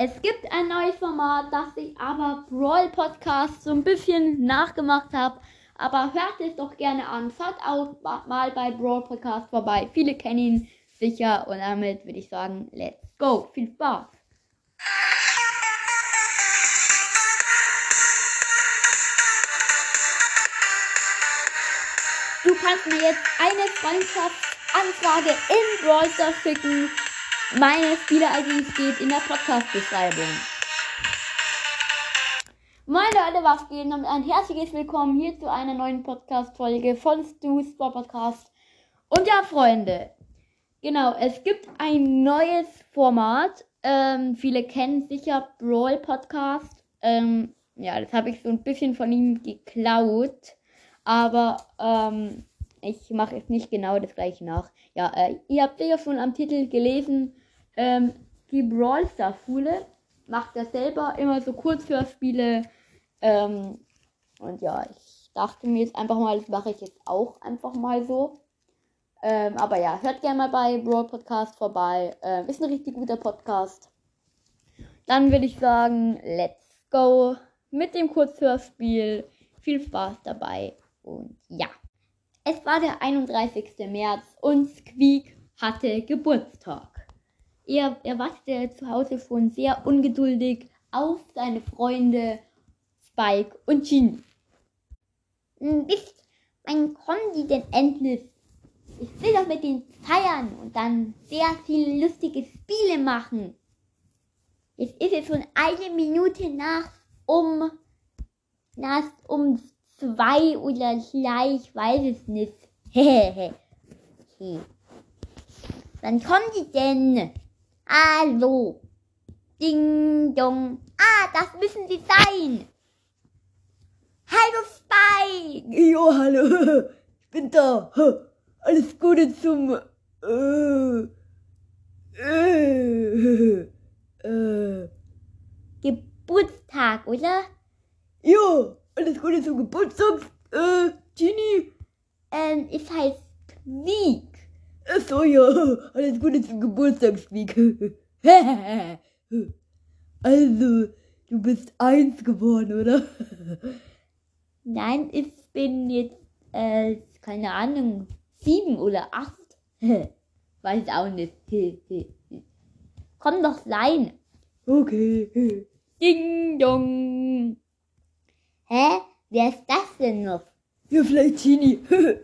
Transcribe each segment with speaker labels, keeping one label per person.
Speaker 1: Es gibt ein neues Format, das ich aber Brawl Podcast so ein bisschen nachgemacht habe. Aber hört es doch gerne an. Schaut auch mal bei Brawl Podcast vorbei. Viele kennen ihn sicher. Und damit würde ich sagen, let's go. Viel Spaß. Du kannst mir jetzt eine Freundschaftsanfrage in Brawl Stars schicken. Meine Spieler-ID steht in der Podcast-Beschreibung. Moin Leute, was geht? Und ein herzliches Willkommen hier zu einer neuen Podcast-Folge von Stu Sport Podcast. Und ja, Freunde, genau, es gibt ein neues Format. Ähm, viele kennen sicher Brawl Podcast. Ähm, ja, das habe ich so ein bisschen von ihm geklaut. Aber ähm, ich mache jetzt nicht genau das gleiche nach. Ja, äh, ihr habt ja schon am Titel gelesen. Ähm, die Brawl Star Schule macht er selber immer so Kurzhörspiele. Ähm, und ja, ich dachte mir jetzt einfach mal, das mache ich jetzt auch einfach mal so. Ähm, aber ja, hört gerne mal bei Brawl Podcast vorbei. Ähm, ist ein richtig guter Podcast. Dann würde ich sagen, let's go mit dem Kurzhörspiel. Viel Spaß dabei. Und ja, es war der 31. März und Squeak hatte Geburtstag. Er, er wartete zu Hause schon sehr ungeduldig auf seine Freunde Spike und Genie. Bis wann kommen die denn endlich? Ich will doch mit denen feiern und dann sehr viele lustige Spiele machen. Jetzt ist es schon eine Minute nach um, nach um zwei oder drei, ich weiß es nicht. okay. Wann kommen die denn? Hallo. Ding dong. Ah, das müssen sie sein. Hallo Spike.
Speaker 2: Jo, hallo. Ich bin da. Alles Gute zum äh, äh,
Speaker 1: äh. Geburtstag, oder?
Speaker 2: Ja. Alles Gute zum Geburtstag, äh, Genie.
Speaker 1: Ähm, ich heiße Squeak.
Speaker 2: Achso, ja. Alles Gute zum Geburtstag, Squeak. also, du bist eins geworden, oder?
Speaker 1: Nein, ich bin jetzt, äh, keine Ahnung, sieben oder acht. Weiß auch nicht. Komm doch rein.
Speaker 2: Okay.
Speaker 1: Ding dong. Hä? Wer ist das denn noch?
Speaker 2: Ja, vielleicht Tini.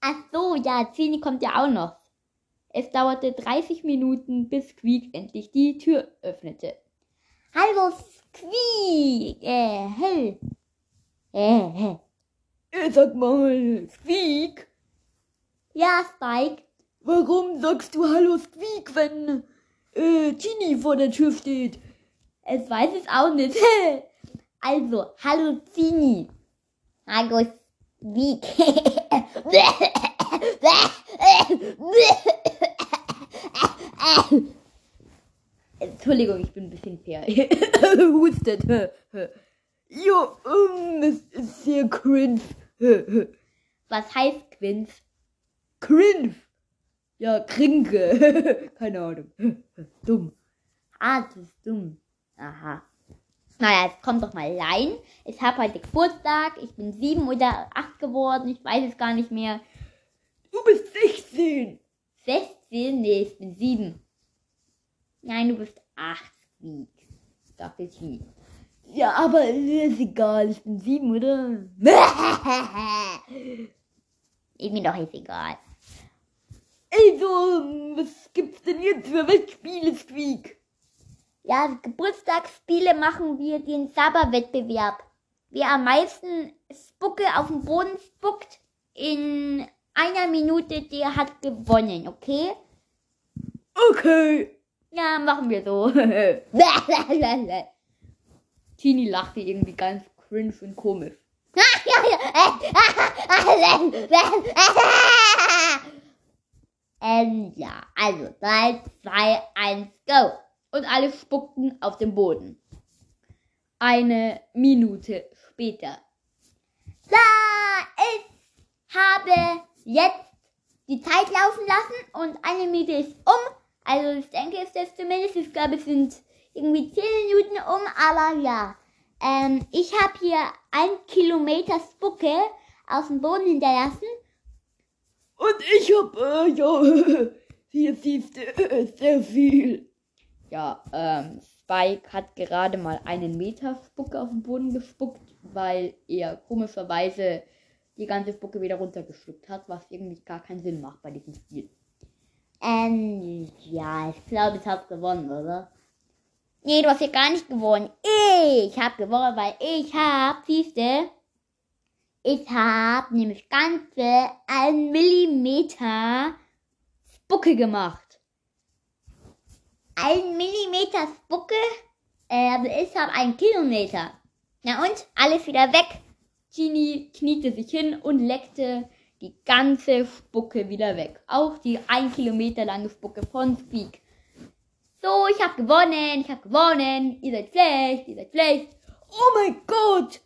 Speaker 1: Ach so, ja, Tini kommt ja auch noch. Es dauerte 30 Minuten, bis Squeak endlich die Tür öffnete. Hallo, Squeak! Äh, hey. Äh,
Speaker 2: hey. Äh, sag mal, Squeak?
Speaker 1: Ja, Spike.
Speaker 2: Warum sagst du Hallo, Squeak, wenn äh, Tini vor der Tür steht?
Speaker 1: Es weiß es auch nicht. Also, hallo Zini. Hallo Wiek. Entschuldigung, ich bin ein bisschen fair.
Speaker 2: Hustet. Jo, um, das ist sehr cringe.
Speaker 1: Was heißt cringe?
Speaker 2: Cringe. Ja, Krinke. Keine Ahnung. Dumm.
Speaker 1: Ah, das ist dumm. Aha. Naja, es kommt doch mal rein. Ich habe heute Geburtstag. Ich bin sieben oder acht geworden. Ich weiß es gar nicht mehr.
Speaker 2: Du bist 16.
Speaker 1: 16? Nee, ich bin sieben. Nein, du bist acht. Dachte ich wie.
Speaker 2: Ja, aber ist egal. Ich bin sieben, oder?
Speaker 1: ist mir doch jetzt egal.
Speaker 2: Also, was gibt's denn jetzt für Wettspiele, Squeak?
Speaker 1: Ja, Geburtstagsspiele machen wir den Sabber-Wettbewerb. Wer am meisten Spucke auf den Boden spuckt in einer Minute, der hat gewonnen, okay?
Speaker 2: Okay.
Speaker 1: Ja, machen wir so. Tini lachte irgendwie ganz cringe und komisch. ähm, ja, also 3, 2, 1, go und alle spuckten auf den Boden. Eine Minute später. Da, ich habe jetzt die Zeit laufen lassen und eine Minute ist um. Also ich denke, es ist zumindest, ich glaube, es sind irgendwie 10 Minuten um, aber ja. Ähm, ich habe hier ein Kilometer Spucke auf dem Boden hinterlassen.
Speaker 2: Und ich hab, äh, ja, hier siehst äh, sehr viel.
Speaker 1: Ja, ähm, Spike hat gerade mal einen Meter Spucke auf den Boden gespuckt, weil er komischerweise die ganze Spucke wieder runtergeschluckt hat, was irgendwie gar keinen Sinn macht bei diesem Spiel. Ähm, ja, ich glaube, ich habe gewonnen, oder? Nee, du hast ja gar nicht gewonnen. Ich habe gewonnen, weil ich habe, siehste, ich habe nämlich ganze ein Millimeter Spucke gemacht. Ein Millimeter Spucke? Äh, also ich habe einen Kilometer. Na und? Alles wieder weg. Genie kniete sich hin und leckte die ganze Spucke wieder weg. Auch die ein Kilometer lange Spucke von Speak. So, ich habe gewonnen, ich habe gewonnen. Ihr seid schlecht, ihr seid schlecht.
Speaker 2: Oh mein Gott!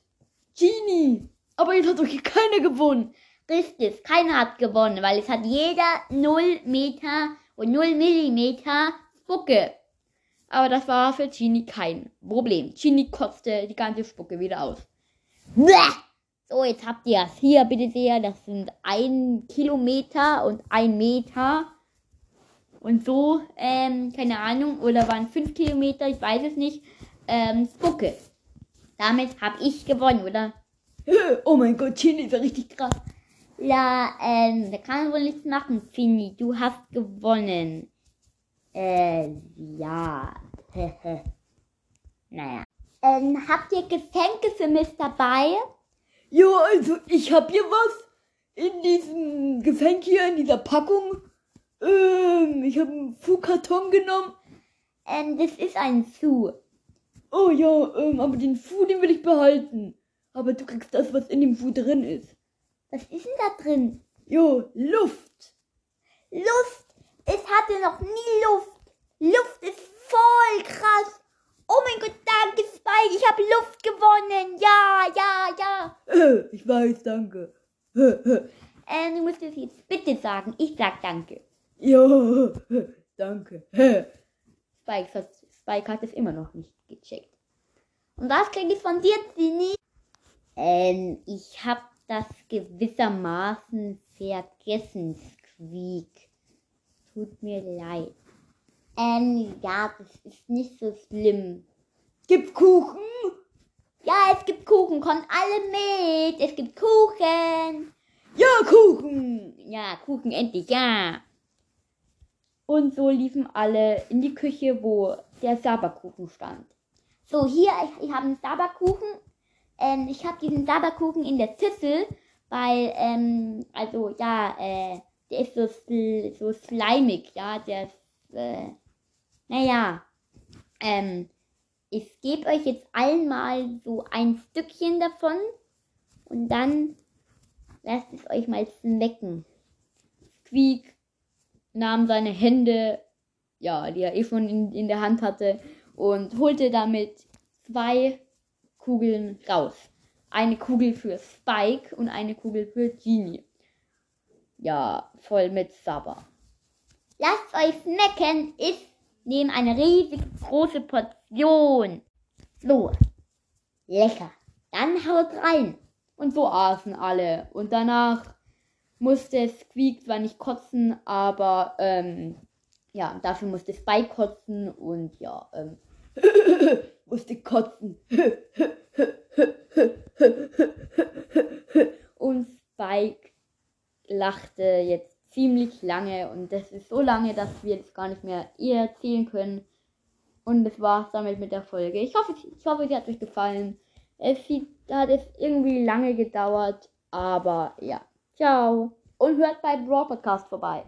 Speaker 2: Genie! Aber jetzt hat doch hier keiner gewonnen.
Speaker 1: Richtig, keiner hat gewonnen, weil es hat jeder 0 Meter und 0 Millimeter Spucke. Aber das war für Genie kein Problem. Genie kotzte die ganze Spucke wieder aus. Bäh! So, jetzt habt ihr es hier, bitte sehr. Das sind ein Kilometer und ein Meter. Und so, ähm, keine Ahnung, oder waren fünf Kilometer, ich weiß es nicht, ähm, Spucke. Damit habe ich gewonnen, oder?
Speaker 2: Oh mein Gott, Chini ist ja richtig krass.
Speaker 1: Ja, ähm, da kann man wohl nichts machen, Fini. Du hast gewonnen. Äh, ja. naja. Ähm, habt ihr Geschenke für mich dabei?
Speaker 2: Ja, also ich hab hier was in diesem Getränk hier, in dieser Packung. Ähm, ich habe einen Fu-Karton genommen.
Speaker 1: Ähm, das ist ein Fu.
Speaker 2: Oh ja, ähm, aber den Fu, den will ich behalten. Aber du kriegst das, was in dem Fu drin ist.
Speaker 1: Was ist denn da drin?
Speaker 2: Jo, Luft.
Speaker 1: Luft? Ich hatte noch nie Luft. Luft ist voll krass. Oh mein Gott, danke Spike, ich habe Luft gewonnen. Ja, ja,
Speaker 2: ja. Ich weiß, danke.
Speaker 1: äh, du musst es jetzt bitte sagen. Ich sag danke.
Speaker 2: Ja, danke.
Speaker 1: Spike hat, Spike hat es immer noch nicht gecheckt. Und was kriege ich von dir, Zini? Ähm, ich habe das gewissermaßen vergessen, Squeak. Tut mir leid. Ähm, ja, das ist nicht so schlimm.
Speaker 2: Gibt Kuchen?
Speaker 1: Ja, es gibt Kuchen. Kommt alle mit. Es gibt Kuchen.
Speaker 2: Ja, Kuchen.
Speaker 1: Ja, Kuchen endlich, ja. Und so liefen alle in die Küche, wo der Saberkuchen stand. So, hier, ich, ich habe einen Saberkuchen. Ähm, ich habe diesen Saberkuchen in der Ziffel, weil, ähm, also, ja, äh, der ist so, so slimig, ja, der ist, äh, naja, ähm, ich gebe euch jetzt allen mal so ein Stückchen davon und dann lasst es euch mal schmecken. Squeak nahm seine Hände, ja, die er eh schon in, in der Hand hatte, und holte damit zwei Kugeln raus. Eine Kugel für Spike und eine Kugel für Genie. Ja, voll mit Sabber. Lasst euch schmecken, ist nehmen eine riesig große Portion. So, lecker. Dann haut rein. Und so aßen alle. Und danach musste Squeak zwar nicht kotzen, aber ähm, ja, dafür musste Spike kotzen und ja, ähm,
Speaker 2: musste kotzen.
Speaker 1: und Spike lachte jetzt ziemlich lange und das ist so lange, dass wir es gar nicht mehr erzählen können. Und das war's damit mit der Folge. Ich hoffe, ich hoffe, sie hat euch gefallen. Es hat es irgendwie lange gedauert, aber ja. Ciao. Und hört bei Brawl Podcast vorbei.